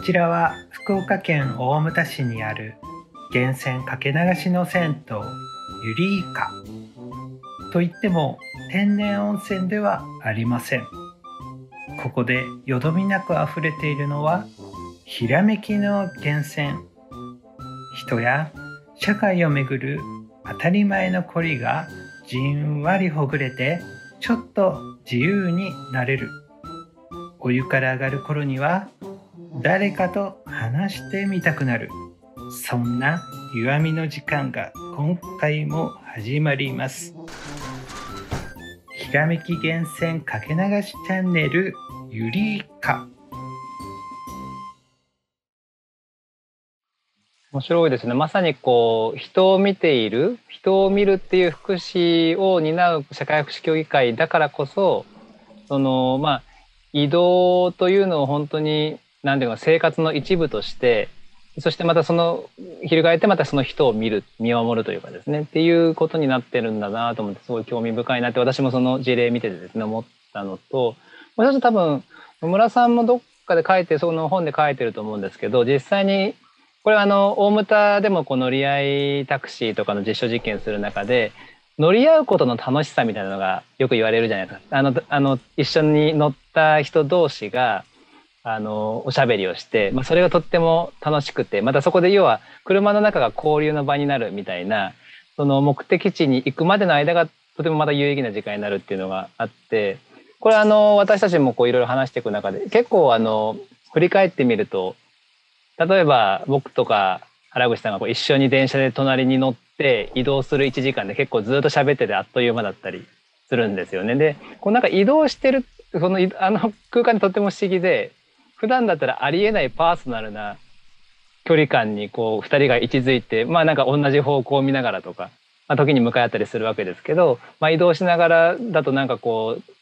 ちらは福岡県大牟田市にある源泉かけ流しの銭湯ユリイカといっても天然温泉ではありません。ここでよどみなく溢れているのはひらめきの源泉。人や社会をめぐる当たり前の凝りがじんわりほぐれてちょっと自由になれる。お湯から上がる頃には誰かと話してみたくなる。そんな弱みの時間が今回も始まります。ひらめき源泉かけ流しチャンネルゆりか面白いですね。まさにこう人を見ている人を見るっていう福祉を担う社会福祉協議会だからこそそのまあ移動というのを本当に何ていうか生活の一部としてそしてまたその翻ってまたその人を見る見守るというかですねっていうことになってるんだなと思ってすごい興味深いなって私もその事例見ててですね思ったのともう一つ多分野村さんもどっかで書いてその本で書いてると思うんですけど実際にこれあの大牟田でもこう乗り合いタクシーとかの実証実験する中で乗り合うことの楽しさみたいなのがよく言われるじゃないですか。あのあの一緒に乗った人同士があのおしゃべりをして、まあ、それがとっても楽しくてまたそこで要は車の中が交流の場になるみたいなその目的地に行くまでの間がとてもまた有意義な時間になるっていうのがあってこれあの私たちもこういろいろ話していく中で結構あの振り返ってみると例えば僕とか原口さんがこう一緒に電車で隣に乗って移動する1時間で結構ずっと喋っててあっという間だったりするんですよね。でこうなんか移動してるそのあの空間でとっても不思議で普段だったらありえないパーソナルな距離感にこう2人が位置づいてまあなんか同じ方向を見ながらとか、まあ、時に向かい合ったりするわけですけど、まあ、移動しながらだとなんかこう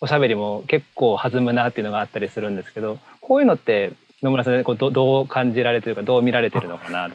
おしゃべりも結構弾むなっていうのがあったりするんですけどこういうのって野村さんこうどどう感じられてるかどう見られてるのかな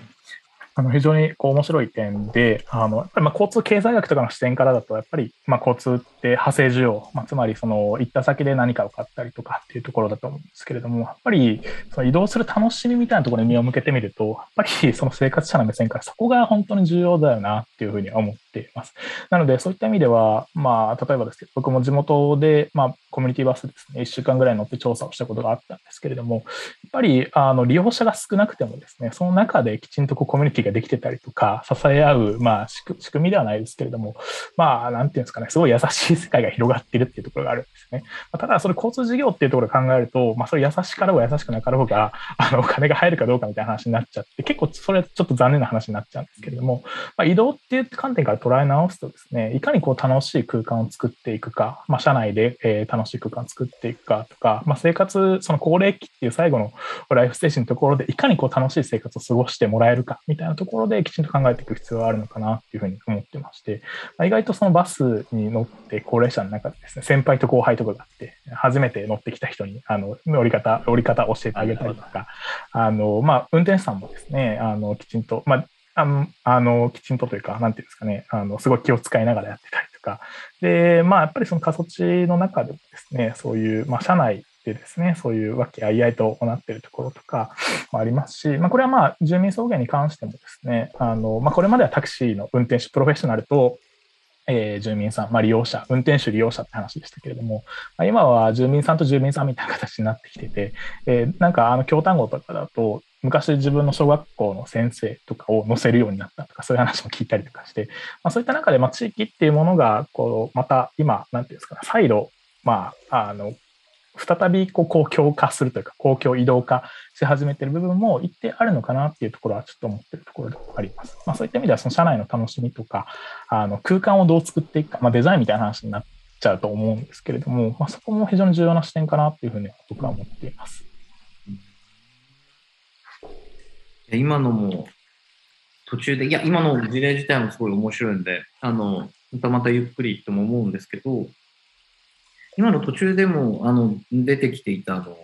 あの非常にこう面白い点で、あのまあ交通経済学とかの視点からだと、やっぱりまあ交通って派生需要、まあ、つまりその行った先で何かを買ったりとかっていうところだと思うんですけれども、やっぱりその移動する楽しみみたいなところに目を向けてみると、やっぱりその生活者の目線からそこが本当に重要だよなっていうふうに思っています。なので、そういった意味では、まあ、例えばですけど、僕も地元で、まあ、コミュニティバスですね、1週間ぐらい乗って調査をしたことがあったんですけれども、やっぱりあの利用者が少なくてもですね、その中できちんとこうコミュニティができてたりとか、支え合う、まあ、仕組みではないですけれども、まあ、なんていうんですかね、すごい優しい世界が広がってるっていうところがあるんですね。まあ、ただ、それ交通事業っていうところを考えると、まあ、それ優しかろうが優しくなかろうが、あの、お金が入るかどうかみたいな話になっちゃって、結構それちょっと残念な話になっちゃうんですけれども、まあ、移動っていう観点から捉え直すとですね、いかにこう楽しい空間を作っていくか、まあ、社内で、えー、楽しい空間を作ってていくかとか、まあ、生活、その高齢期っていう最後のライフステージのところで、いかにこう楽しい生活を過ごしてもらえるかみたいなところできちんと考えていく必要があるのかなっていうふうに思ってまして、まあ、意外とそのバスに乗って高齢者の中でですね、先輩と後輩とかがあって、初めて乗ってきた人に、あの、乗り方、降り方教えてあげたりとか、あの、まあ、運転手さんもですね、あの、きちんと、まあ、あの、あのきちんとというか、なんていうんですかね、あの、すごい気を使いながらやってたりとか、で、まあ、やっぱりその過疎地の中でもですね、そういう、まあ、社内でですね、そういう和気あいあいとなっているところとかもありますし、まあ、これはまあ、住民送迎に関してもですね、あの、まあ、これまではタクシーの運転手、プロフェッショナルと、えー、住民さん、まあ、利用者、運転手利用者って話でしたけれども、まあ、今は住民さんと住民さんみたいな形になってきてて、えー、なんかあの京単語とかだと、昔自分の小学校の先生とかを載せるようになったとか、そういう話も聞いたりとかして、まあ、そういった中で、まあ、地域っていうものが、こう、また今、なんていうんですか、再度、まあ、あの、再びこう公共化するというか、公共移動化し始めてる部分も一定あるのかなっていうところはちょっと思ってるところであります。まあそういった意味では、その社内の楽しみとか、あの空間をどう作っていくか、まあデザインみたいな話になっちゃうと思うんですけれども、まあそこも非常に重要な視点かなっていうふうに僕は思っています。今のも途中で、いや、今の事例自体もすごい面白いんで、あの、またまたゆっくりとも思うんですけど、今の途中でもあの出てきていたあの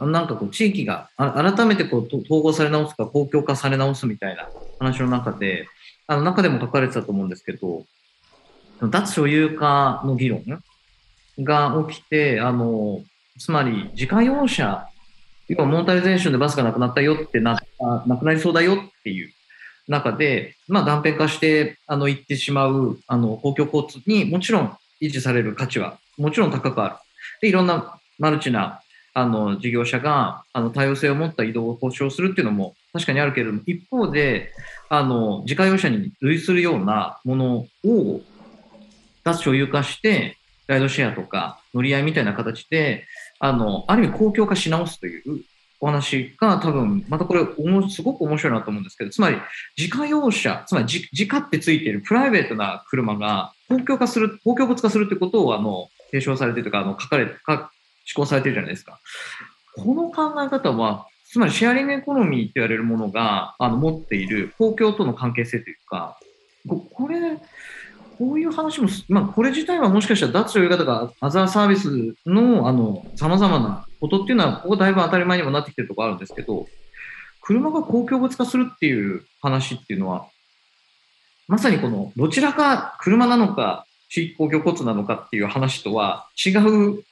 あなんかこう地域が改めてこう統合され直すか公共化され直すみたいな話の中であの中でも書かれてたと思うんですけど脱所有化の議論が起きてあのつまり自家用車今、モータリゼーションでバスがなくなったよってな、なくなりそうだよっていう中で、まあ、断片化して、あの、行ってしまう、あの、公共交通にもちろん維持される価値は、もちろん高くある。で、いろんなマルチな、あの、事業者が、あの、多様性を持った移動を保障するっていうのも確かにあるけれども、一方で、あの、自家用車に類するようなものを、脱所有化して、ライドシェアとか乗り合いみたいな形で、あの、ある意味公共化し直すというお話が多分、またこれ、おもすごく面白いなと思うんですけど、つまり、自家用車、つまり自自家ってついているプライベートな車が公共化する、公共物化するってことを、あの、提唱されてるとか、あの、書かれ、か施行されてるじゃないですか。この考え方は、つまりシェアリングエコノミーって言われるものが、あの、持っている公共との関係性というか、これ、こういう話も、まあ、これ自体はもしかしたら脱所有型がアザーサービスの、あの、様々なことっていうのは、ここだいぶ当たり前にもなってきてるところあるんですけど、車が公共物化するっていう話っていうのは、まさにこの、どちらか車なのか、地域公共交通なのかっていう話とは違う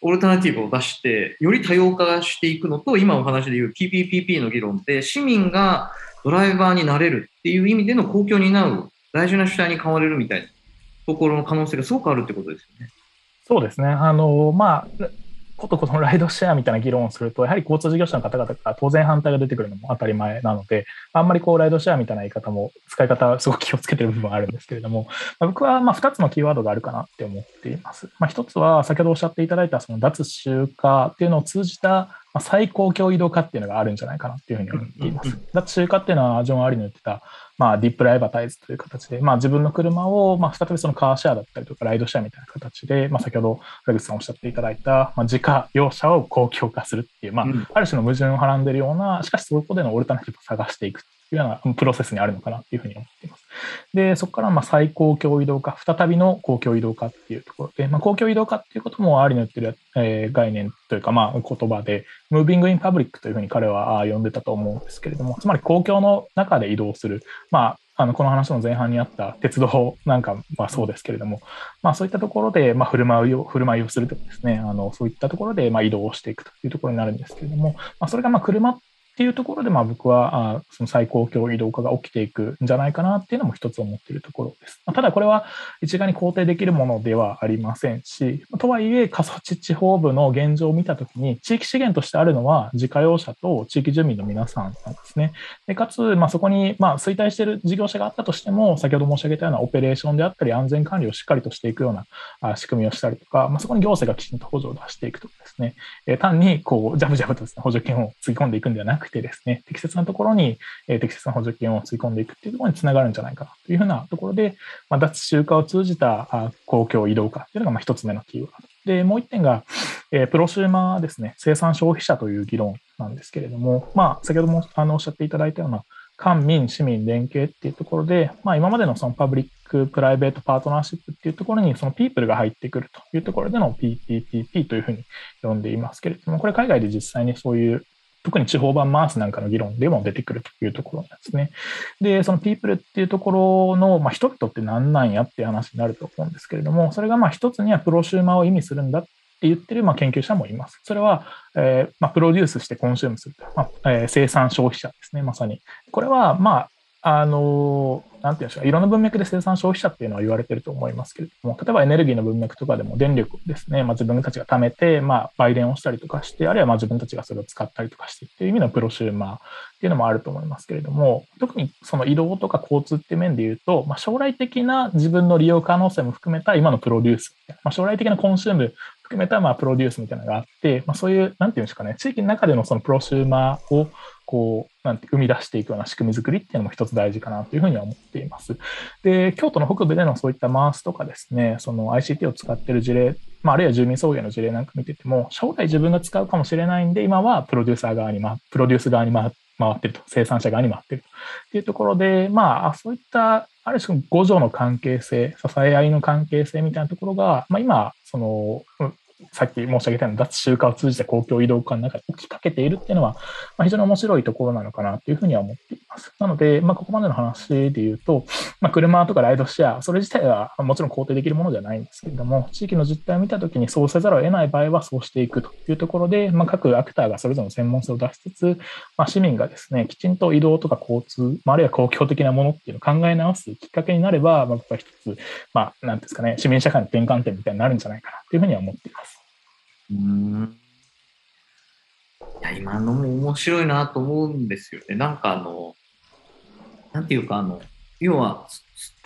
オルタナティブを出して、より多様化していくのと、今お話で言う PPPP の議論で、市民がドライバーになれるっていう意味での公共に担う大事な主体に変われるみたいなところの可能性がすごくあるってことですよね。そうですね。あの、まあ、ことこのライドシェアみたいな議論をすると、やはり交通事業者の方々から当然反対が出てくるのも当たり前なので、あんまりこうライドシェアみたいな言い方も使い方はすごく気をつけてる部分はあるんですけれども、ま、僕はま2つのキーワードがあるかなって思っています。まあ、1つは先ほどおっしゃっていただいたその脱集化っていうのを通じたまあ最高強移動化っていうのがあるんじゃないかなっていうふうに思っています。脱集化っていうのはジョン・アリの言ってたまあ、ディープライバタイズという形で、まあ、自分の車を、まあ、再びそのカーシェアだったりとか、ライドシェアみたいな形で、まあ、先ほど、古口さんおっしゃっていただいた、まあ、自家用車を公共化するっていう、まあ、うんある種の矛盾をはらんでいるような、しかしそこでのオルタナティブを探していくというようなプロセスにあるのかなというふうに思っています。で、そこからまあ最高共移動化、再びの公共移動化っていうところで、まあ、公共移動化っていうこともありの言ってる、えー概念というか、まあ、言葉で、ムービングインパブリックというふうに彼は呼んでたと思うんですけれども、つまり公共の中で移動する、まあ、あのこの話の前半にあった鉄道なんかはそうですけれども、まあ、そういったところで、まあ、振る舞いを振る舞いをするとかですね、あのそういったところでま移動をしていくというところになるんですけれども、まあ、それがまあ車っていうところでまあ僕はあその最高強移動化が起きていくんじゃないかなっていうのも一つ思っているところです。まあただこれは一概に肯定できるものではありませんし、とはいえ過疎地地方部の現状を見たときに地域資源としてあるのは自家用車と地域住民の皆さんなんですね。でかつ、まあ、そこに、まあ、衰退している事業者があったとしても、先ほど申し上げたようなオペレーションであったり、安全管理をしっかりとしていくような仕組みをしたりとか、まあ、そこに行政がきちんと補助を出していくとかですね、え単にこうジャブジャブとですね補助金をつぎ込んでいくんではなくてですね、適切なところに、え適切な補助金をつぎ込んでいくっていうところにつながるんじゃないかなというふうなところで、まあ、脱集化を通じた公共移動化っていうのがまあ一つ目のキーワード。で、もう一点が、えプロシューマーですね、生産消費者という議論なんですけれども、まあ、先ほどもあのおっしゃっていただいたような、官民、市民連携っていうところで、まあ、今までのそのパブリック・プライベート・パートナーシップっていうところに、そのピープルが入ってくるというところでの PPPP というふうに呼んでいますけれども、これ海外で実際にそういう特に地方版マースなんかの議論でも出てくるというところなんですね。で、そのピープルっていうところの、まあ、人々って何なんやっていう話になると思うんですけれども、それがまあ一つにはプロシューマーを意味するんだって言ってるまあ研究者もいます。それは、えーまあ、プロデュースしてコンシュームする、まあえー生産消費者ですね、まさに。これは、まあ、あのなんていうんでしょうか、いろんな文脈で生産消費者っていうのは言われてると思いますけれども、例えばエネルギーの文脈とかでも電力ですね、まあ、自分たちが貯めて、まあ、売電をしたりとかして、あるいはまあ自分たちがそれを使ったりとかしてっていう意味のプロシューマーっていうのもあると思いますけれども、特にその移動とか交通って面で言うと、まあ、将来的な自分の利用可能性も含めた今のプロデュース、まあ、将来的なコンシューム含めたまあプロデュースみたいなのがあって、まあ、そういう、なんていうんですかね、地域の中でのそのプロシューマーをこう、なんて生み出していくような仕組み作りっていうのも一つ大事かなというふうには思っています。で、京都の北部でのそういったマースとかですね、その ICT を使ってる事例、まあ、あるいは住民送迎の事例なんか見てても、将来自分が使うかもしれないんで、今はプロデューサー側に、ま、プロデュース側に回ってると、生産者側に回ってるとっていうところで、まあ、そういった、ある種、互助の関係性、支え合いの関係性みたいなところが、まあ、今、その、さっき申し上げたような脱集荷を通じて公共移動化の中で起きかけているっていうのは、まあ、非常に面白いところなのかなというふうには思っています。なので、まあ、ここまでの話で言うと、まあ、車とかライドシェア、それ自体はもちろん肯定できるものじゃないんですけれども、地域の実態を見たときにそうせざるを得ない場合はそうしていくというところで、まあ、各アクターがそれぞれの専門性を出しつつ、まあ、市民がですね、きちんと移動とか交通、まあるいは公共的なものっていうのを考え直すきっかけになれば、まあ、僕は一つ、まあ、なんですかね、市民社会の転換点みたいになるんじゃないかなというふうには思っています。うんいや今のも面白いなと思うんですよね。なんかあの、なんていうかあの、要は、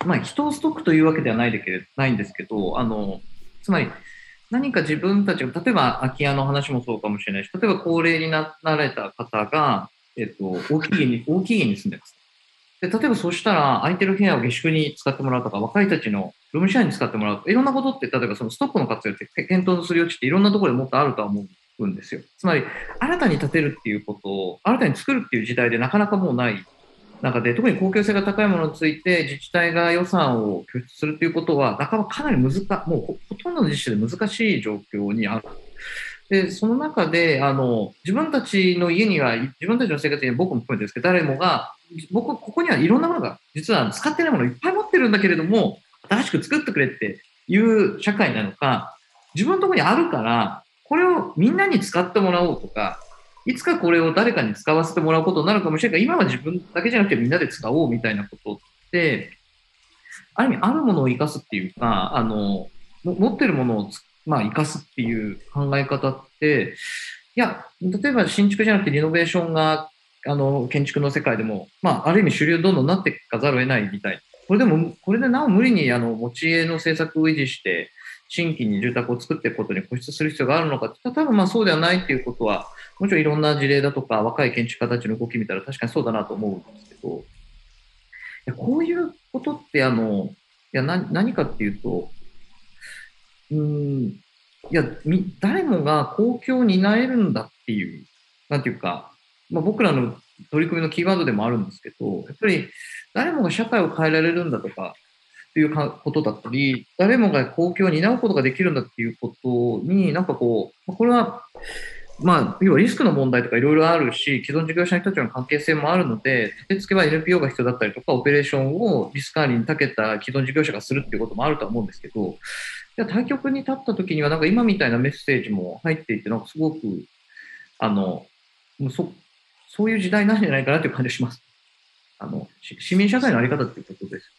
まあ、人をストックというわけではないでけないんですけど、あの、つまり何か自分たちが、例えば空き家の話もそうかもしれないし、例えば高齢になられた方が、えっと、大きい家に、大きい家に住んでます。で、例えばそうしたら、空いてる部屋を下宿に使ってもらうとか、若い人たちのルームシェアに使ってもらうとか、いろんなことって、例えばそのストックの活用って検討する余地っていろんなところでもっとあるとは思うんですよ。つまり、新たに建てるっていうことを、新たに作るっていう時代でなかなかもうない中で、特に公共性が高いものについて自治体が予算を拠出するということは、なかなかかなり難もうほとんどの自治体で難しい状況にある。で、その中で、あの、自分たちの家には、自分たちの生活には僕も含めてですけど、誰もが、僕、ここにはいろんなものが、実は使ってないものいっぱい持ってるんだけれども、新しく作ってくれっていう社会なのか、自分のとこにあるから、これをみんなに使ってもらおうとか、いつかこれを誰かに使わせてもらうことになるかもしれないけど、今は自分だけじゃなくてみんなで使おうみたいなことって、ある意味あるものを生かすっていうか、あの、持ってるものをまあ、生かすっていう考え方って、いや、例えば新築じゃなくてリノベーションが、あの、建築の世界でも、まあ、ある意味主流どんどんなっていかざるを得ないみたい。これでも、これでなお無理に、あの、持ち家の政策を維持して、新規に住宅を作っていくことに固執する必要があるのかって多分まあそうではないっていうことは、もちろんいろんな事例だとか、若い建築家たちの動き見たら確かにそうだなと思うんですけど、いやこういうことって、あの、いや何かっていうと、うん、いや、誰もが公共を担えるんだっていう、なんていうか、まあ、僕らの取り組みのキーワードでもあるんですけど、やっぱり誰もが社会を変えられるんだとか、っていうことだったり、誰もが公共を担うことができるんだっていうことに、なんかこう、これは、まあ、要はリスクの問題とかいろいろあるし、既存事業者の人たちの関係性もあるので、立て付けは NPO が必要だったりとか、オペレーションをリスク管理に長けた既存事業者がするっていうこともあると思うんですけど、や対局に立った時には、なんか今みたいなメッセージも入っていて、なんかすごく、あの、もうそそういう時代なんじゃないかなという感じがします。あの、市民社会のあり方っていうことです。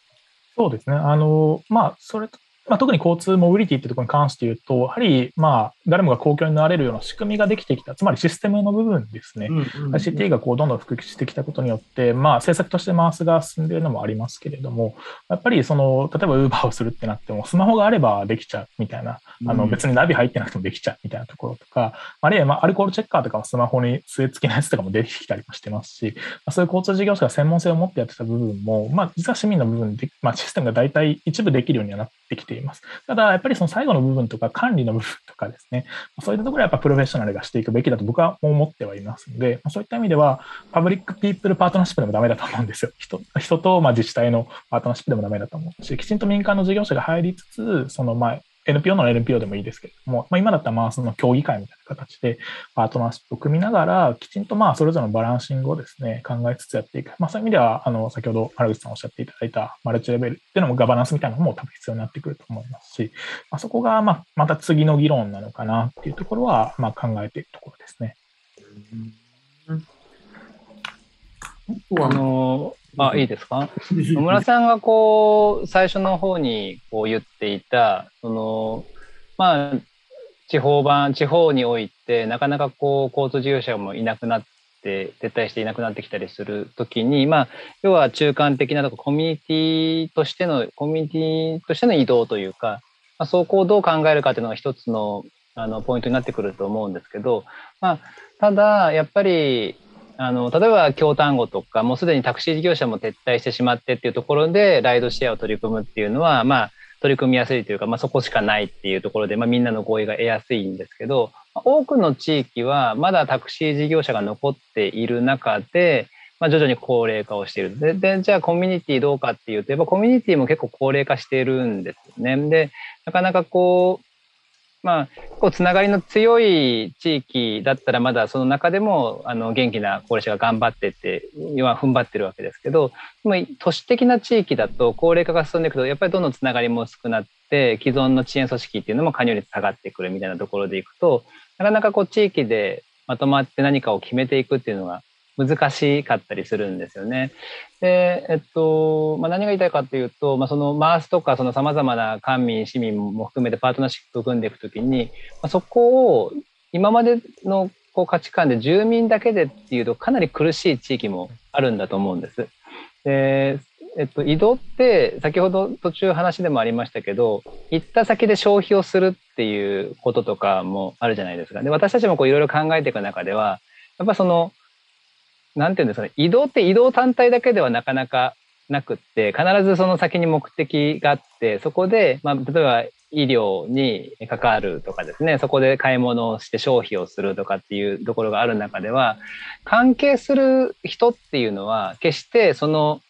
そうですね。あの、まあ、それとまあ、特に交通モビリティってところに関して言うと、やはり、まあ、誰もが公共になれるような仕組みができてきた、つまりシステムの部分ですね。うんうんうん、ICT がこうどんどん普及してきたことによって、まあ、政策として回すが進んでいるのもありますけれども、やっぱりその、例えば Uber をするってなっても、スマホがあればできちゃうみたいな、あの別にナビ入ってなくてもできちゃうみたいなところとか、あるいは、まあ、アルコールチェッカーとかもスマホに据え付けないやつとかも出てきたりもしてますし、まあ、そういう交通事業者が専門性を持ってやってた部分も、まあ、実は市民の部分で、まあ、システムが大体一部できるようにはなってきています。ただ、やっぱりその最後の部分とか管理の部分とかですね、そういったところはやっぱプロフェッショナルがしていくべきだと僕は思ってはいますので、そういった意味では、パブリック・ピープル・パートナーシップでもダメだと思うんですよ。人人とま自治体のパートナーシップでもダメだと思うし、きちんと民間の事業者が入りつつ、その前、NPO の NPO でもいいですけれども、まあ、今だったらまあその協議会みたいな形でパートナーシップを組みながら、きちんとまあそれぞれのバランシングをですね、考えつつやっていく。まあそういう意味では、あの、先ほど原口さんおっしゃっていただいたマルチレベルっていうのもガバナンスみたいなのも多分必要になってくると思いますし、まあ、そこがまあまた次の議論なのかなっていうところは、まあ考えているところですね。あの、あ、いいですか？野村さんがこう、最初の方にこう言っていた、その、まあ、地方版、地方において、なかなかこう、交通事業者もいなくなって、撤退していなくなってきたりするときに、まあ、要は中間的なとコミュニティとしての、コミュニティとしての移動というか、まあ、そこをどう考えるかというのが一つの、あの、ポイントになってくると思うんですけど、まあ、ただ、やっぱり、あの、例えば京丹後とか、もうすでにタクシー事業者も撤退してしまってっていうところで、ライドシェアを取り組むっていうのは、まあ、取り組みやすいというか、まあ、そこしかないっていうところで、まあ、みんなの合意が得やすいんですけど、多くの地域はまだタクシー事業者が残っている中で、まあ、徐々に高齢化をしている。でで、じゃあコミュニティどうかっていうと、やっぱコミュニティも結構高齢化しているんですよね。で、なかなかこう、まあ、こうつながりの強い地域だったらまだその中でもあの元気な高齢者が頑張ってっては踏ん張ってるわけですけどでも都市的な地域だと高齢化が進んでいくとやっぱりどんどんつながりも薄くなって既存の遅延組織っていうのも加入率下がってくるみたいなところでいくとなかなかこう地域でまとまって何かを決めていくっていうのが難しかったりするんですよね。で、えっと、まあ、何が言いたいかというと、まあ、そのマースとかその様々な官民、市民も含めてパートナーシップを組んでいくときに、まあ、そこを今までのこう価値観で住民だけでっていうとかなり苦しい地域もあるんだと思うんです。でえっと、移動って先ほど途中話でもありましたけど行った先で消費をするっていうこととかもあるじゃないですか。で私たちもこういろいろ考えていく中ではやっぱそのなんていうんですかね、移動って移動単体だけではなかなかなくって、必ずその先に目的があって、そこで、まあ、例えば医療に関わるとかですね、そこで買い物をして消費をするとかっていうところがある中では、関係する人っていうのは、決してその、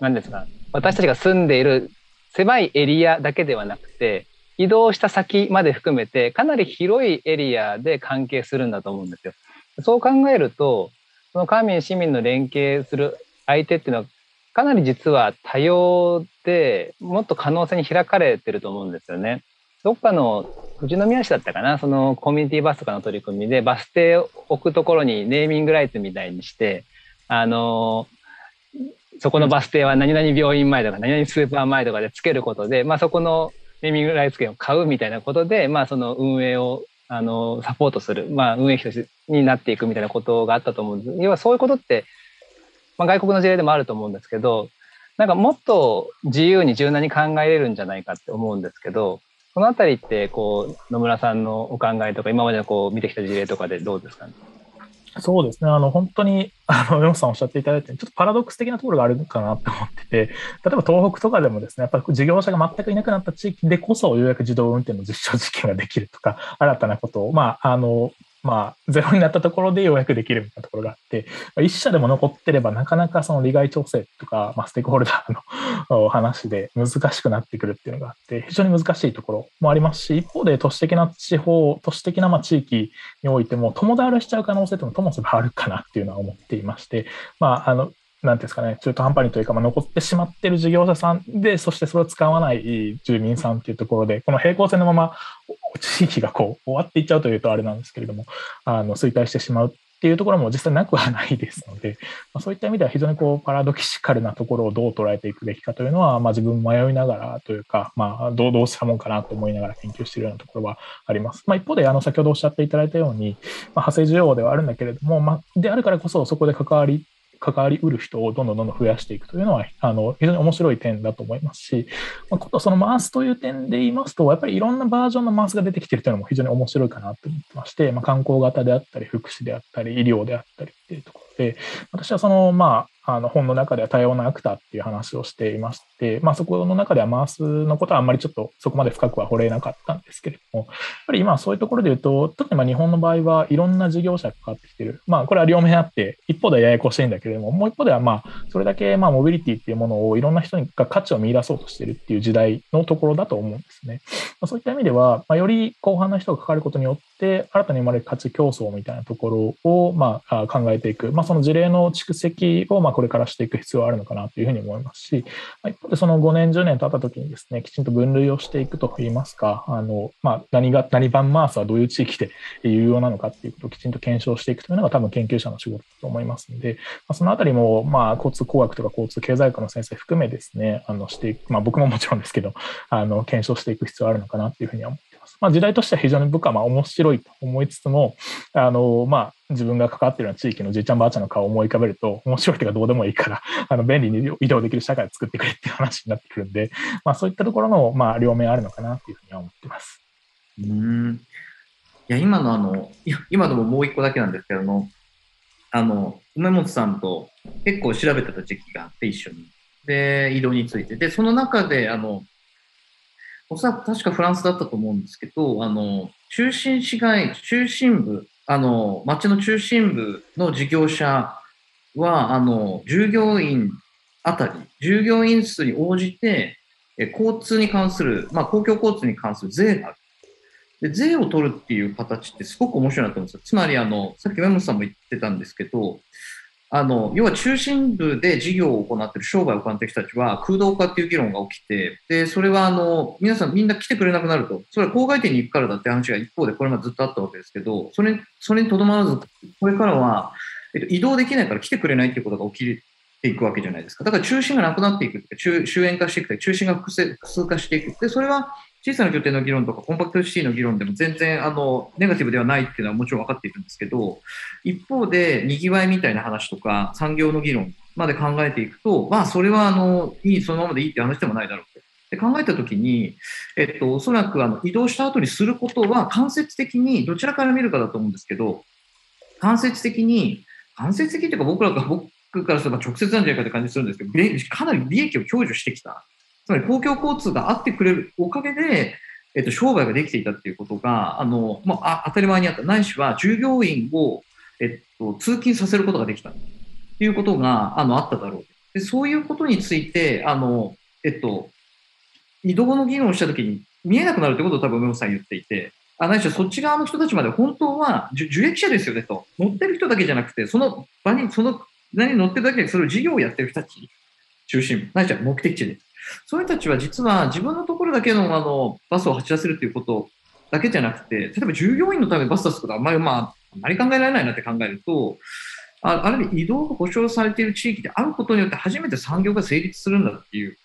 何ですか、私たちが住んでいる狭いエリアだけではなくて、移動した先まで含めて、かなり広いエリアで関係するんだと思うんですよ。そう考えると、その官民市民の連携する相手っていうのはかなり実は多様でもっと可能性に開かれてると思うんですよね。どっかの富士宮市だったかなそのコミュニティバスとかの取り組みでバス停を置くところにネーミングライツみたいにしてあのそこのバス停は何々病院前とか何々スーパー前とかでつけることで、まあ、そこのネーミングライツ券を買うみたいなことで、まあ、その運営をあの、サポートする、まあ、運営費としてになっていくみたいなことがあったと思うんです。要はそういうことって、まあ、外国の事例でもあると思うんですけど、なんかもっと自由に柔軟に考えれるんじゃないかって思うんですけど、そのあたりって、こう、野村さんのお考えとか、今までのこう見てきた事例とかでどうですかね？そうですね。あの、本当に、あの、山本さんおっしゃっていただいて、ちょっとパラドックス的なところがあるかなと思ってて、例えば東北とかでもですね、やっぱり事業者が全くいなくなった地域でこそ、ようやく自動運転の実証実験ができるとか、新たなことを、まあ、あの、まあ、ゼロになったところでようやくできるみたいなところがあって、一社でも残ってれば、なかなかその利害調整とか、まあ、ステークホルダーの 話で難しくなってくるっていうのがあって、非常に難しいところもありますし、一方で都市的な地方、都市的なま地域においても、共倒れしちゃう可能性というのもともすればあるかなっていうのは思っていまして、まあ、あの、なんですかね、中途半端にというか、まあ、残ってしまってる事業者さんで、そしてそれを使わない住民さんっていうところで、この平行線のまま地域がこう終わっていっちゃうというとあれなんですけれども、あの衰退してしまうっていうところも実際なくはないですので、まあ、そういった意味では非常にこうパラドキシカルなところをどう捉えていくべきかというのは、まあ、自分迷いながらというか、まあ、どうどうしたもんかなと思いながら研究しているようなところはあります。まあ、一方であの先ほどおっしゃっていただいたように、まあ、派生需要ではあるんだけれども、まあ、であるからこそそこで関わり関わりうる人をどんどんどんどん増やしていくというのは、あの、非常に面白い点だと思いますし、まあ、そのマースという点で言いますと、やっぱりいろんなバージョンのマースが出てきているというのも非常に面白いかなと思ってまして、まあ、観光型であったり、福祉であったり、医療であったりっていうところで、私はその、まあ、あの本の中では多様なアクターっていう話をしていまして、まあ、そこの中ではマースのことはあんまりちょっとそこまで深くは掘れなかったんですけれども、やっぱり今そういうところで言うと、特にま日本の場合はいろんな事業者がかかってきてる。まあこれは両面あって、一方ではややこしいんだけれども、もう一方ではまあそれだけまあモビリティっていうものをいろんな人が価値を見出そうとしてるっていう時代のところだと思うんですね。ま、そういった意味では、ま、より広範な人がかかることによって、新たに生まれる価値競争みたいなところをまあ考えていく。まあその事例の蓄積をまあこれからしていく必要要あるのかなというふうに思いますし、一方でその5年、10年経った時にですね、きちんと分類をしていくといいますか、あの、まあ、何が、何番マースはどういう地域で有用なのかっていうことをきちんと検証していくというのが多分研究者の仕事だと思いますので、まあ、そのあたりも、まあ、交通工学とか交通経済学の先生含めですね、あの、していく、まあ、僕ももちろんですけど、あの、検証していく必要あるのかなというふうには思ってま。あ、時代としては非常に僕はまあ面白いと思いつつも、あの、まあ、自分が関わっているような地域のじいちゃんばあちゃんの顔を思い浮かべると、面白いとかどうでもいいから、あの、便利に移動できる社会を作ってくれっていう話になってくるんで、まあ、そういったところの、まあ、両面あるのかなというふうには思ってます。うん。いや、今のあの、今でももう一個だけなんですけども、あの、梅本さんと結構調べてた時期があって、一緒に。で、移動について。で、その中で、あの、おそらく確かフランスだったと思うんですけど、あの、中心市街、中心部、あの、町の中心部の事業者は、あの、従業員あたり、従業員数に応じて、え交通に関する、まあ、公共交通に関する税がある。で税を取るっていう形ってすごく面白いなと思うんですよ。つまりあの、さっき上本さんも言ってたんですけど、あの要は中心部で事業を行っている商売を行っている人たちは空洞化っていう議論が起きてでそれはあの皆さんみんな来てくれなくなるとそれは郊外店に行くからだって話が一方でこれまでずっとあったわけですけどそれそれにとどまらずこれからは、えっと、移動できないから来てくれないっていうことが起きていくわけじゃないですか。だから中心がなくなっていく中終焉化していく中心が複数化していくでそれは小さな拠点の議論とかコンパクトシティの議論でも全然あのネガティブではないっていうのはもちろん分かっているんですけど一方でにぎわいみたいな話とか産業の議論まで考えていくとまあそれはあのいいそのままでいいって話でもないだろうと。で考えたときに、えっと、おそらくあの移動した後にすることは間接的にどちらから見るかだと思うんですけど間接的に間接的っていうか僕らが僕からすれば直接なんじゃないかって感じするんですけどかなり利益を享受してきたつまり公共交通があってくれるおかげで、えっと、商売ができていたっていうことが、あの、まあ、当たり前にあった。ないしは従業員を、えっと、通勤させることができた。っていうことが、あの、あっただろう。でそういうことについて、あの、えっと、移動の議論をしたときに見えなくなるということを多分、梅本さん言っていて、あないしはそっち側の人たちまで本当は受益者ですよねと。乗ってる人だけじゃなくて、その場に、その何乗ってるだけで、それを事業をやってる人たち中心、ないしは目的地で。そういう人たちは実は自分のところだけのあのバスを走らせるということだけじゃなくて、例えば従業員のためにバス出すことはあんまり、まあ、あまり考えられないなって考えると、あある意味移動が保障されている地域であることによって初めて産業が成立するんだっていう。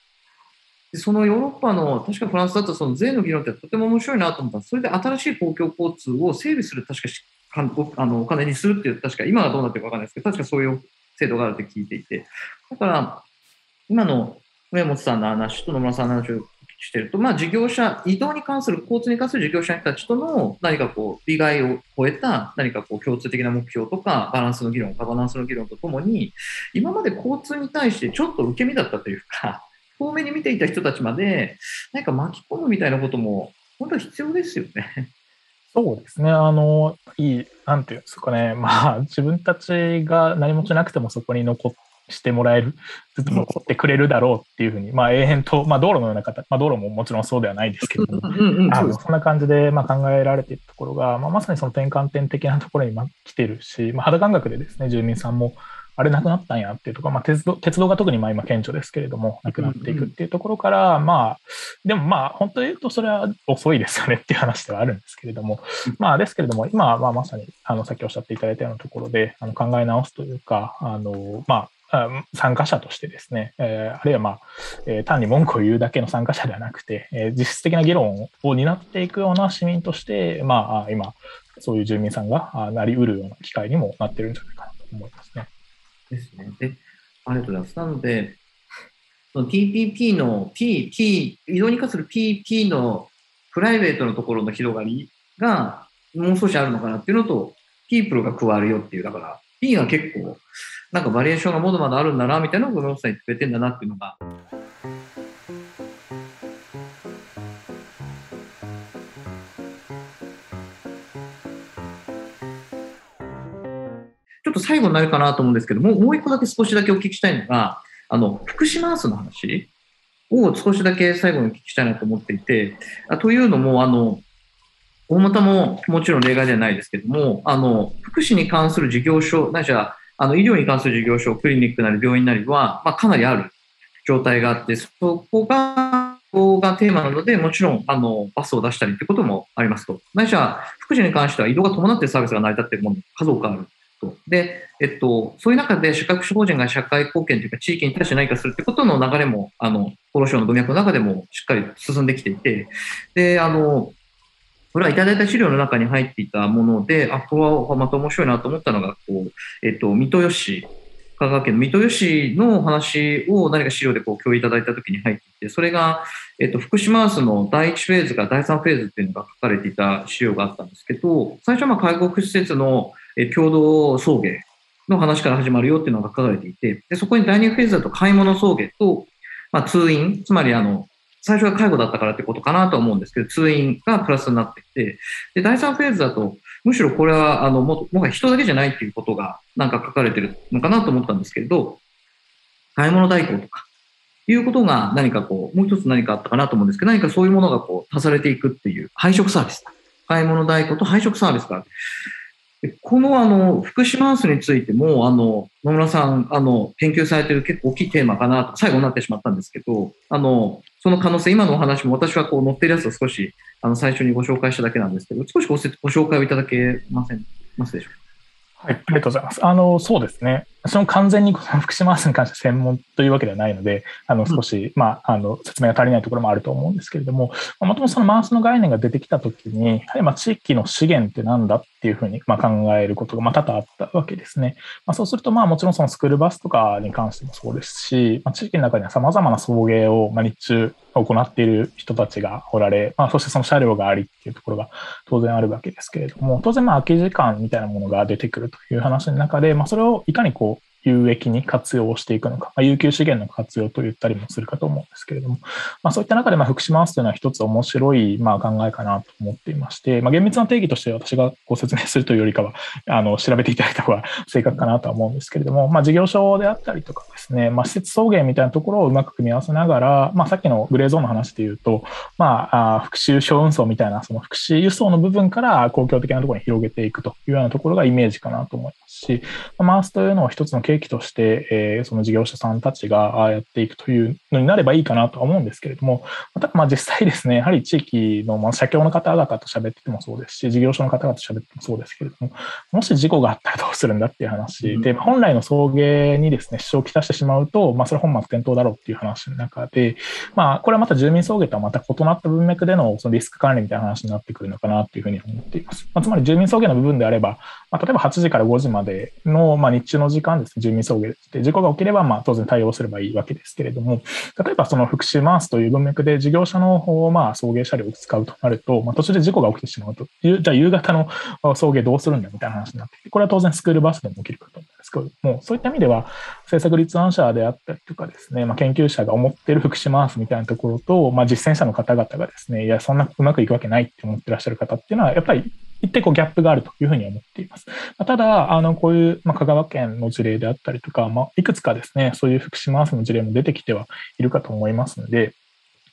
でそのヨーロッパの、確かフランスだとその税の議論ってとても面白いなと思ったそれで新しい公共交通を整備する確かしあのお金にするっていう、確か今はどうなってるかわからないですけど、確かそういう制度があるって聞いていて。だから、今の上本さんの話と野村さんの話をしてると、まあ、事業者、移動に関する、交通に関する事業者たちとの何かこう、利害を超えた何かこう、共通的な目標とか、バランスの議論、ガバナンスの議論とともに、今まで交通に対してちょっと受け身だったというか、遠目に見ていた人たちまで、何か巻き込むみたいなことも、本当は必要ですよね。そうですね。あの、いい、なんていうんですかね。まあ、自分たちが何もしなくてもそこに残っしてもらえる、ずっと残ってくれるだろうっていうふうに、まあ、永遠と、まあ、道路のような形、まあ、道路ももちろんそうではないですけれども、あのそんな感じで、まあ、考えられているところが、まあ、まさにその転換点的なところに来てるし、まあ、肌感覚でですね、住民さんも、あれなくなったんやっていうところ、まあ、鉄道鉄道が特にまあ今顕著ですけれども、なくなっていくっていうところから、まあ、でもまあ、本当に言うとそれは遅いですよねっていう話ではあるんですけれども、まあ、ですけれども、今はまあまさに、あの、さっきおっしゃっていただいたようなところで、あの考え直すというか、あの、まあ、参加者としてですね、えー、あるいは、まあえ、単に文句を言うだけの参加者ではなくて、えー、実質的な議論を担っていくような市民として、まあ、今、そういう住民さんがなりうるような機会にもなってるんじゃないかなと思いますね。ですね。でありがとうございます。なので、の TPP の P、P、移動に関する PP のプライベートのところの広がりがもう少しあるのかなっていうのと、ピープルが加わるよっていう、だから P が結構なんかバリエーションがまだまだあるんだなみたいなのを野さん言ってくれてんだなっていうのが。ちょっと最後になるかなと思うんですけども、もう一個だけ少しだけお聞きしたいのが、あの、福島アースの話を少しだけ最後にお聞きしたいなと思っていて、あというのも、あの、大股ももちろん例外ではないですけども、あの、福祉に関する事業所、ないしはあの医療に関する事業所、クリニックなり病院なりは、まあ、かなりある状態があって、そこが、ここがテーマなので、もちろん、あの、バスを出したりってこともありますと。ないしは、福祉に関しては移動が伴っているサービスが成り立っているもの数多くあると。で、えっと、そういう中で、社会福祉法人が社会貢献というか、地域に対して何かするってことの流れも、あの、厚労省の文脈の中でもしっかり進んできていて、で、あの、これはいただいた資料の中に入っていたもので、あ、これはまた面白いなと思ったのが、こう、えっと、三豊市、香川県の三豊市の話を何か資料でこう共有いただいたときに入っていて、それが、えっと、福島スの第1フェーズか第3フェーズっていうのが書かれていた資料があったんですけど、最初はま介護福祉施設の共同送迎の話から始まるよっていうのが書かれていて、でそこに第2フェーズだと買い物送迎と、まあ、通院、つまりあの、最初は介護だったからってことかなと思うんですけど、通院がプラスになってきて、で、第3フェーズだと、むしろこれは、あの、も、もはや人だけじゃないっていうことが、なんか書かれてるのかなと思ったんですけれど、買い物代行とか、いうことが何かこう、もう一つ何かあったかなと思うんですけど、何かそういうものがこう、足されていくっていう、配食サービス。買い物代行と配食サービスがある。でこのあの福祉マウスについてもあの野村さんあの研究されてる結構大きいテーマかなと最後になってしまったんですけどあのその可能性今のお話も私はこう載ってるやつを少しあの最初にご紹介しただけなんですけど少しごご紹介をいただけませんますでしょうか。はい、ありがとうございます。あの、そうですね。その完全にこの福島マウスに関して専門というわけではないので、あの、少し、うん、まあ、あの、説明が足りないところもあると思うんですけれども、もともとそのマウスの概念が出てきたときに、やはりまあ、地域の資源ってなんだっていうふうに、まあ、考えることが、まあ、多々あったわけですね。まあ、そうすると、まあ、もちろんそのスクールバスとかに関してもそうですし、まあ、地域の中には様々な送迎を、まあ、日中行っている人たちがおられ、まあ、そしてその車両がありっていうところが当然あるわけですけれども、当然まあ空き時間みたいなものが出てくるという話の中で、まあ、それをいかにこう有益に活用していくのか、まあ、有給資源の活用と言ったりもするかと思うんですけれども、まあ、そういった中でま福島マウスというのは一つ面白いまあ考えかなと思っていまして、まあ、厳密な定義として私がご説明するというよりかは、あの調べていただいた方が 正確かなとは思うんですけれども、ま、事業所であったりとかですね、ま、施設送迎みたいなところをうまく組み合わせながら、まあ、さっきのグレーゾーンの話で言うと、まあ、福祉小運送みたいな、その福祉輸送の部分から公共的なところに広げていくというようなところがイメージかなと思いますしま、マウスというのを一つの契機として、えー、その事業者さんたちがやっていくというのになればいいかなとは思うんですけれども、またまあ実際ですね、やはり地域の、まあ、社協の方々と喋っててもそうですし、事業所の方々と喋ってもそうですけれども、もし事故があったらどうするんだっていう話で、うん、本来の送迎にですね、支障をきたしてしまうと、まあ、それ本末転倒だろうっていう話の中で、まあ、これはまた住民送迎とはまた異なった文脈でのそのリスク管理みたいな話になってくるのかなというふうに思っています。まあ、つまり住民送迎の部分であれば、まあ、例えば8時から5時までの、まあ、日中の時間ですね、住民送迎で、事故が起きれば、まあ、当然対応すればいいわけですけれども、例えばその福祉マースという文脈で事業者の方を、まあ、送迎車両を使うとなると、まあ、途中で事故が起きてしまうという、じゃあ夕方の送迎どうするんだみたいな話になってきて、これは当然スクールバスでも起きるかと思うんですけども、そういった意味では、政策立案者であったりとかですね、まあ、研究者が思っている福祉マースみたいなところと、まあ、実践者の方々がですね、いや、そんなうまくいくわけないって思ってらっしゃる方っていうのは、やっぱり一定こうギャップがあるというふうに思っています。ただ、あの、こういう、まあ、香川県の事例であったりとか、まあ、いくつかですね、そういう福祉マウスの事例も出てきてはいるかと思いますので、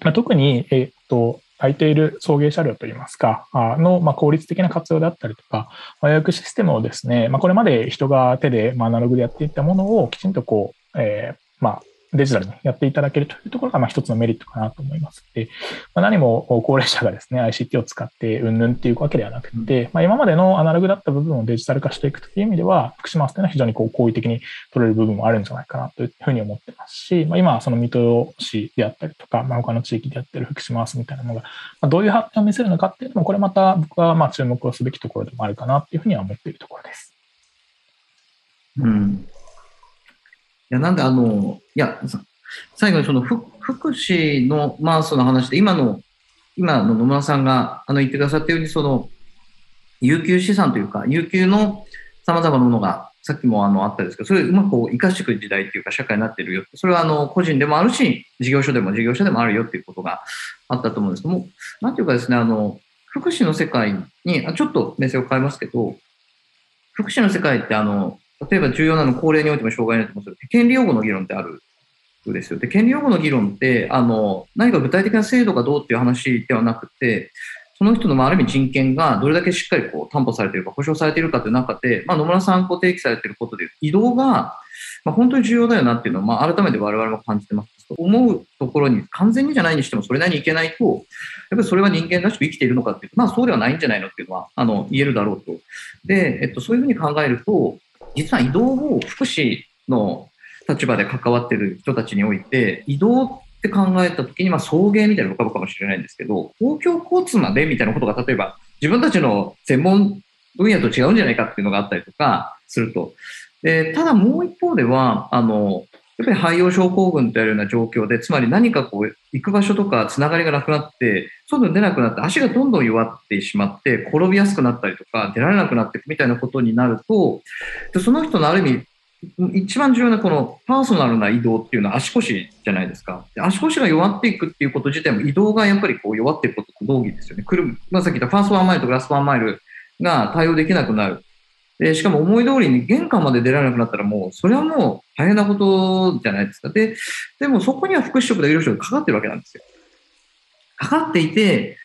まあ、特に、えっと、空いている送迎車両といいますか、あの、まあ、効率的な活用であったりとか、予約システムをですね、まあ、これまで人が手で、まあ、アナログでやっていったものをきちんとこう、えー、まあ、デジタルにやっていただけるというところが、まあ、一つのメリットかなと思いますで、まあ、何も高齢者がですね、ICT を使ってうんぬんっていうわけではなくて、まあ、今までのアナログだった部分をデジタル化していくという意味では、福島というのは非常にこう好意的に取れる部分もあるんじゃないかなというふうに思ってますし、まあ、今、その水戸市であったりとか、まあ、他の地域でやってる福島スみたいなのが、まあ、どういう発展を見せるのかっていうのも、これまた僕はまあ注目をすべきところでもあるかなというふうには思っているところです。うん。いや、なんであの、いや、最後にその福祉のマウスの話で、今の、今の野村さんがあの言ってくださったように、その、有給資産というか、有給の様々なものが、さっきもあのあったんですけど、それをうまくこう生かしていく時代っていうか、社会になってるよ。それはあの個人でもあるし、事業所でも事業者でもあるよっていうことがあったと思うんですけども、なんていうかですね、あの、福祉の世界に、あちょっと目線を変えますけど、福祉の世界ってあの、例えば重要なの高齢においても障害においてもそ権利擁護の議論ってあるですよ。で、権利擁護の議論って、あの、何か具体的な制度がどうっていう話ではなくて、その人の、まあ、る意味人権がどれだけしっかりこう担保されているか、保障されているかという中で、まあ、野村さんこう提起されていることで、移動が、まあ、本当に重要だよなっていうのは、まあ、改めて我々も感じてます。思うところに完全にじゃないにしてもそれなりにいけないと、やっぱりそれは人間らしく生きているのかっていうと、まあそうではないんじゃないのっていうのは、あの、言えるだろうと。で、えっと、そういうふうに考えると、実は移動を福祉の立場で関わってる人たちにおいて、移動って考えた時に、まあ、送迎みたいなのが浮かぶかもしれないんですけど、公共交通までみたいなことが、例えば、自分たちの専門分野と違うんじゃないかっていうのがあったりとかすると。でただもう一方では、あの、やっぱり肺葉症候群というような状況で、つまり何かこう、行く場所とかつながりがなくなって、外に出なくなって、足がどんどん弱ってしまって、転びやすくなったりとか、出られなくなっていくみたいなことになると、でその人のある意味、一番重要なこのパーソナルな移動っていうのは足腰じゃないですか。で足腰が弱っていくっていうこと自体も移動がやっぱりこう弱っていくことと同義ですよね。車、まあ、さっき言ったファーストワンマイルとグラスワンマイルが対応できなくなる。で、しかも思い通りに玄関まで出られなくなったらもう、それはもう大変なことじゃないですか。で、でもそこには福祉職で医療職がかかってるわけなんですよ。かかっていて、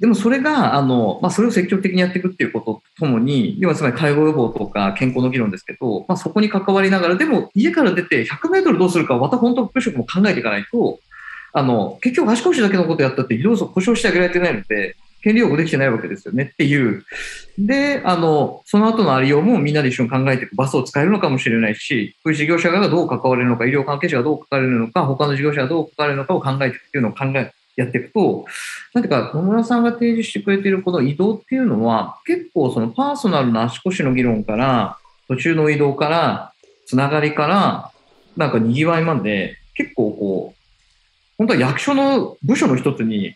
でもそれが、あの、まあ、それを積極的にやっていくっていうこととともに、要はつまり介護予防とか健康の議論ですけど、まあ、そこに関わりながら、でも家から出て100メートルどうするかまた本当、福祉職も考えていかないと、あの、結局足腰だけのことやったって移動保障してあげられてないので、権利擁護できてないわけですよねっていう。で、あの、その後のありようもみんなで一緒に考えていく。バスを使えるのかもしれないし、福祉事業者がどう関われるのか、医療関係者がどう関われるのか、他の事業者がどう関われるのかを考えていくっていうのを考え、やっていくと、なんていうか、野村さんが提示してくれているこの移動っていうのは、結構そのパーソナルな足腰の議論から、途中の移動から、つながりから、なんか賑わいまで、結構こう、本当は役所の部署の一つに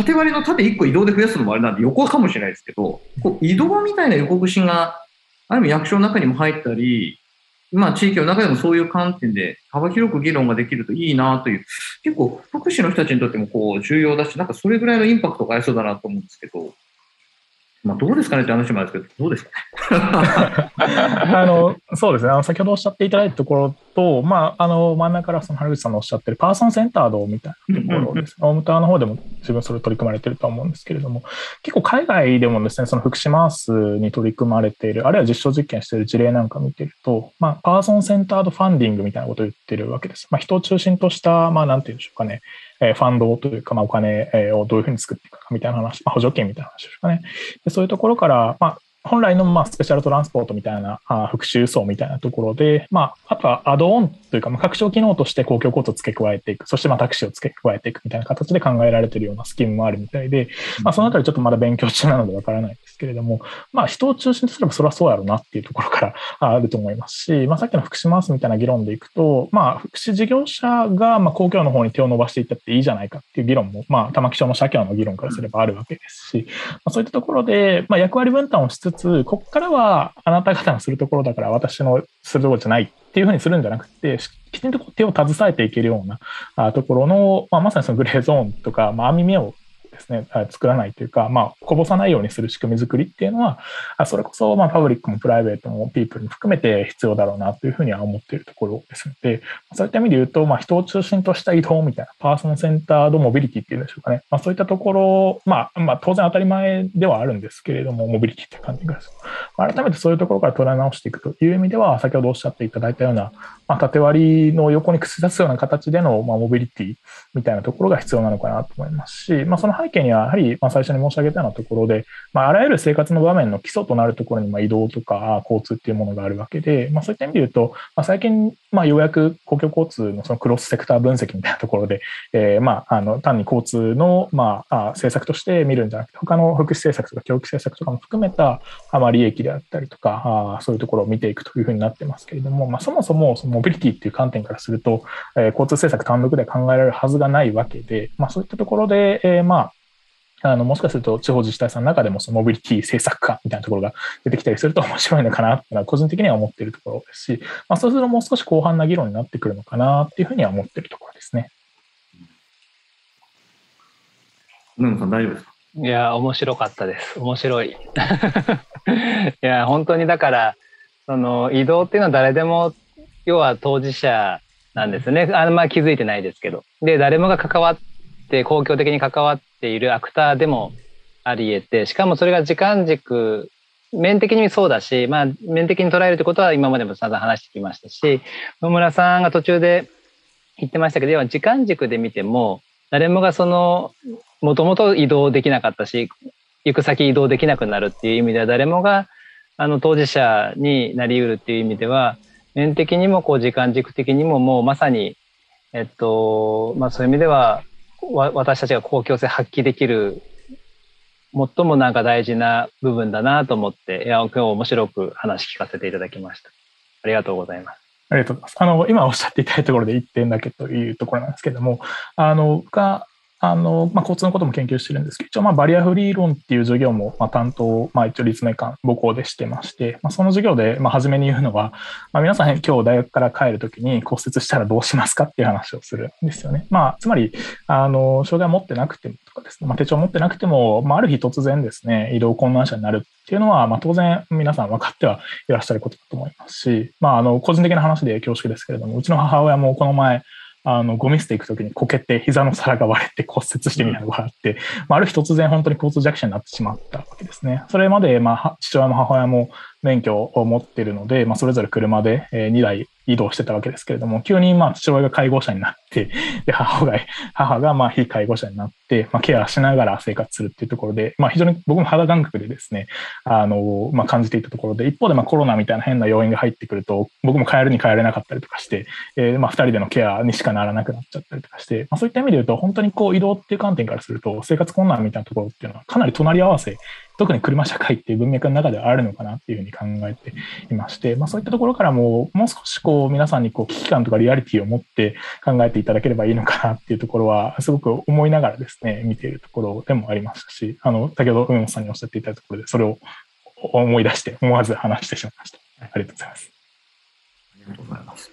縦割りの縦1個移動で増やすのもあれなんで横かもしれないですけど、こう移動みたいな横串が、ある意味役所の中にも入ったり、まあ地域の中でもそういう観点で幅広く議論ができるといいなという、結構福祉の人たちにとってもこう重要だし、なんかそれぐらいのインパクトがありそうだなと思うんですけど、まあ、どうですかねって話もあるんですけど、どうですかねあのそうですねあの、先ほどおっしゃっていただいたところと、まあ、あの真ん中からその原口さんのおっしゃってるパーソンセンタードみたいなところです。オムターの方でも自分それ取り組まれてると思うんですけれども、結構海外でもですね、その福祉マースに取り組まれている、あるいは実証実験している事例なんか見てると、まあ、パーソンセンタードファンディングみたいなことを言ってるわけです。まあ、人を中心とした、まあ、なんていうんでしょうかね、えファンドというか、まあ、お金をどういうふうに作っていくかみたいな話、まあ、補助金みたいな話ですかね。でそういうところから、まあ、本来のまあスペシャルトランスポートみたいな、あ復習層みたいなところで、まあ、あとはアドオンというか、まあ、拡張機能として公共交通を付け加えていく、そしてまあタクシーを付け加えていくみたいな形で考えられているようなスキームもあるみたいで、まあ、そのあたりちょっとまだ勉強中なのでわからないですけれども、まあ、人を中心とすればそれはそうやろうなっていうところからあると思いますし、まあ、さっきの福祉マウスみたいな議論でいくと、まあ、福祉事業者がまあ公共の方に手を伸ばしていったっていいじゃないかっていう議論も、まあ、玉木町の社協の議論からすればあるわけですし、まあ、そういったところで、まあ、役割分担をしつつ、ここからはあなた方のするところだから私のするところじゃないっていうふうにするんじゃなくて、きちんと手を携えていけるようなところの、まあ、まさにそのグレーゾーンとか、まあ、網目をですね、作らないというか、まあ、こぼさないようにする仕組み作りっていうのは、それこそ、まあ、パブリックもプライベートもピープルも含めて必要だろうなというふうには思っているところですので、そういった意味で言うと、まあ、人を中心とした移動みたいな、パーソンセンタードモビリティっていうんでしょうかね。まあ、そういったところ、まあ、まあ、当然当たり前ではあるんですけれども、モビリティっていう感じがする。改めてそういうところから捉え直していくという意味では、先ほどおっしゃっていただいたような、まあ、縦割りの横に串出すような形での、まあ、モビリティみたいなところが必要なのかなと思いますし、まあ、その背景には、やはり、まあ、最初に申し上げたようなところで、まあ、あらゆる生活の場面の基礎となるところに、まあ、移動とか交通っていうものがあるわけで、まあ、そういった意味で言うと、まあ、最近、まあ、ようやく公共交通のそのクロスセクター分析みたいなところで、えー、まあ、あの、単に交通の、まあ、政策として見るんじゃなくて、他の福祉政策とか教育政策とかも含めた、まあ、利益であったりとか、あそういうところを見ていくというふうになってますけれども、まあ、そもそもそのモビリティっていう観点点からすると、えー、交通政策単独で考えられるはずがないわけで、まあ、そういったところで、えー、まあ、あのもしかすると地方自治体さんの中でもそのモビリティ政策化みたいなところが出てきたりすると面白いのかなっていうのは個人的には思っているところですし、まあ、そうするともう少し広範な議論になってくるのかなっていうふうには思っているところですね。野さん大丈夫ですか？いや、面白かったです。面白い。いや、本当にだから、その移動っていうのは誰でも要は当事者なんですね。あんま気づいてないですけど。で、誰もが関わって、公共的に関わっているアクターでもあり得て、しかもそれが時間軸、面的にそうだし、まあ、面的に捉えるってことは今までも散々話してきましたし、野村さんが途中で言ってましたけど、要は時間軸で見ても、誰もがその、もともと移動できなかったし、行く先移動できなくなるっていう意味では、誰もがあの当事者になり得るっていう意味では、面的にもこう時間軸的にももうまさに、えっと、まあそういう意味では、私たちが公共性発揮できる、最もなんか大事な部分だなと思って、いや、今日面白く話聞かせていただきました。ありがとうございます。ありがとうございます。あの、今おっしゃっていたいところで1点だけというところなんですけども、あの、があの、まあ、交通のことも研究してるんですけど、一応、ま、バリアフリー論っていう授業も、ま、担当、まあ、一応、立命館、母校でしてまして、まあ、その授業で、ま、初めに言うのは、まあ、皆さん、今日大学から帰るときに骨折したらどうしますかっていう話をするんですよね。まあ、つまり、あの、障害を持ってなくてもとかですね、まあ、手帳を持ってなくても、まあ、ある日突然ですね、移動困難者になるっていうのは、まあ、当然、皆さん分かってはいらっしゃることだと思いますし、まあ、あの、個人的な話で恐縮ですけれども、うちの母親もこの前、あの、ゴミ捨て行くときにこけて膝の皿が割れて骨折してみたいなのがあって、まあ、ある日突然本当に交通弱者になってしまったわけですね。それまで、まあ、父親も母親も免許を持っているので、まあ、それぞれ車で2台移動してたわけですけれども、急にまあ父親が介護者になって、で母が母がまあ非介護者になって、まあ、ケアしながら生活するっていうところで、まあ、非常に僕も肌感覚でですね、あのまあ、感じていたところで、一方でまあコロナみたいな変な要因が入ってくると、僕も帰るに帰れなかったりとかして、えー、まあ2人でのケアにしかならなくなっちゃったりとかして、まあ、そういった意味で言うと、本当にこう移動っていう観点からすると、生活困難みたいなところっていうのはかなり隣り合わせ特に車社会っていう文脈の中ではあるのかなっていうふうに考えていまして、まあ、そういったところからももう少しこう皆さんにこう危機感とかリアリティを持って考えていただければいいのかなっていうところは、すごく思いながらですね、見ているところでもありましたし、あの、先ほど梅本さんにおっしゃっていたところで、それを思い出して、思わず話してしまいました。ありがとうございます。ありがとうございます。